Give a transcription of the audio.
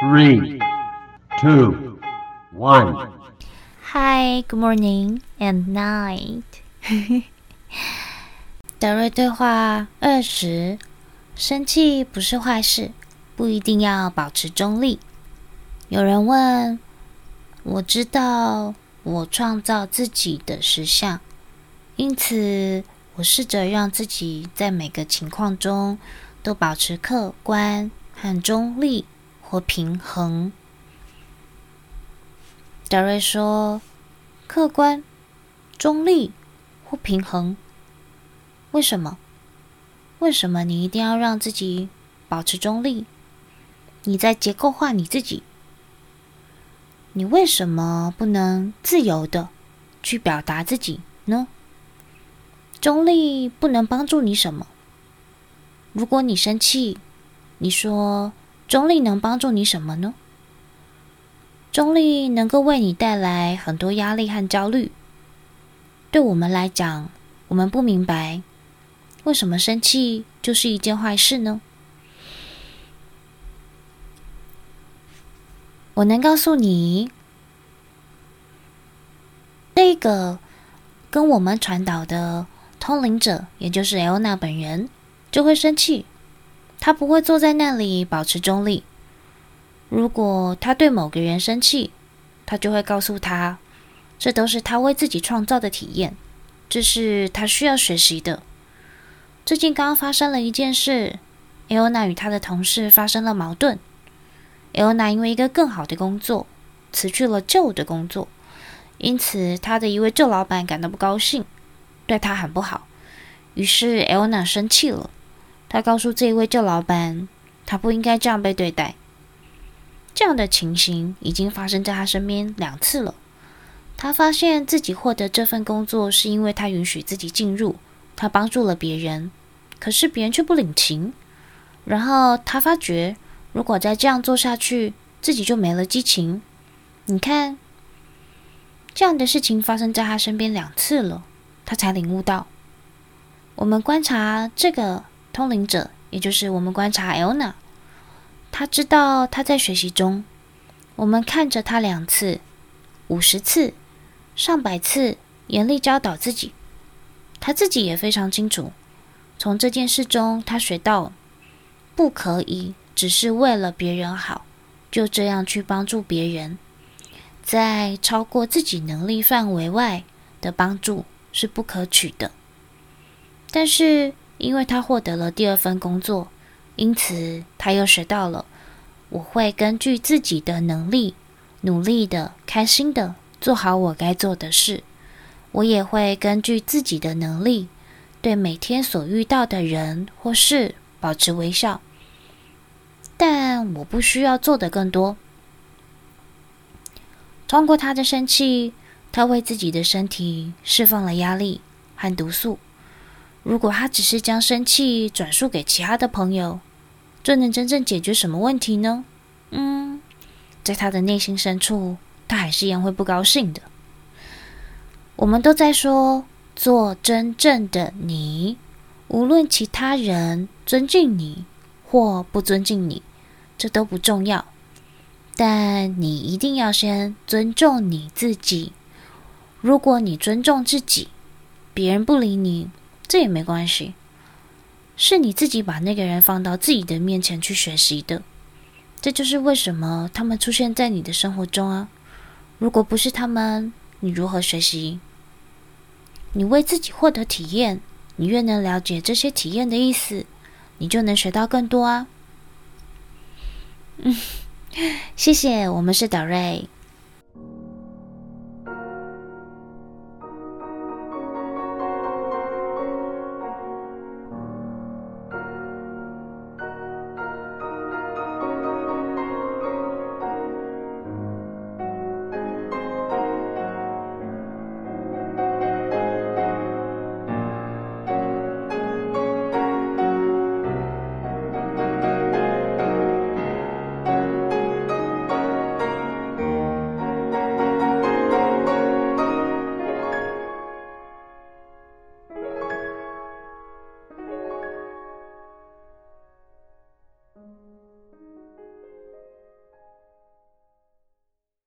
Three, two, one. Hi, good morning and night. 德瑞对话二十：生气不是坏事，不一定要保持中立。有人问：我知道我创造自己的实相，因此我试着让自己在每个情况中都保持客观和中立。或平衡，德瑞说：“客观、中立或平衡，为什么？为什么你一定要让自己保持中立？你在结构化你自己。你为什么不能自由的去表达自己呢？中立不能帮助你什么？如果你生气，你说。”中立能帮助你什么呢？中立能够为你带来很多压力和焦虑。对我们来讲，我们不明白为什么生气就是一件坏事呢？我能告诉你，这个跟我们传导的通灵者，也就是艾欧娜本人，就会生气。他不会坐在那里保持中立。如果他对某个人生气，他就会告诉他，这都是他为自己创造的体验，这是他需要学习的。最近刚刚发生了一件事，艾欧娜与她的同事发生了矛盾。艾欧娜因为一个更好的工作，辞去了旧的工作，因此她的一位旧老板感到不高兴，对她很不好。于是艾欧娜生气了。他告诉这一位旧老板，他不应该这样被对待。这样的情形已经发生在他身边两次了。他发现自己获得这份工作是因为他允许自己进入，他帮助了别人，可是别人却不领情。然后他发觉，如果再这样做下去，自己就没了激情。你看，这样的事情发生在他身边两次了，他才领悟到。我们观察这个。通灵者，也就是我们观察艾欧娜，他知道他在学习中。我们看着他两次、五十次、上百次，严厉教导自己。他自己也非常清楚，从这件事中他学到，不可以只是为了别人好，就这样去帮助别人，在超过自己能力范围外的帮助是不可取的。但是。因为他获得了第二份工作，因此他又学到了：我会根据自己的能力，努力的、开心的做好我该做的事。我也会根据自己的能力，对每天所遇到的人或事保持微笑。但我不需要做的更多。通过他的生气，他为自己的身体释放了压力和毒素。如果他只是将生气转述给其他的朋友，这能真正解决什么问题呢？嗯，在他的内心深处，他还是一样会不高兴的。我们都在说做真正的你，无论其他人尊敬你或不尊敬你，这都不重要。但你一定要先尊重你自己。如果你尊重自己，别人不理你。这也没关系，是你自己把那个人放到自己的面前去学习的。这就是为什么他们出现在你的生活中啊！如果不是他们，你如何学习？你为自己获得体验，你越能了解这些体验的意思，你就能学到更多啊！嗯，谢谢，我们是德瑞。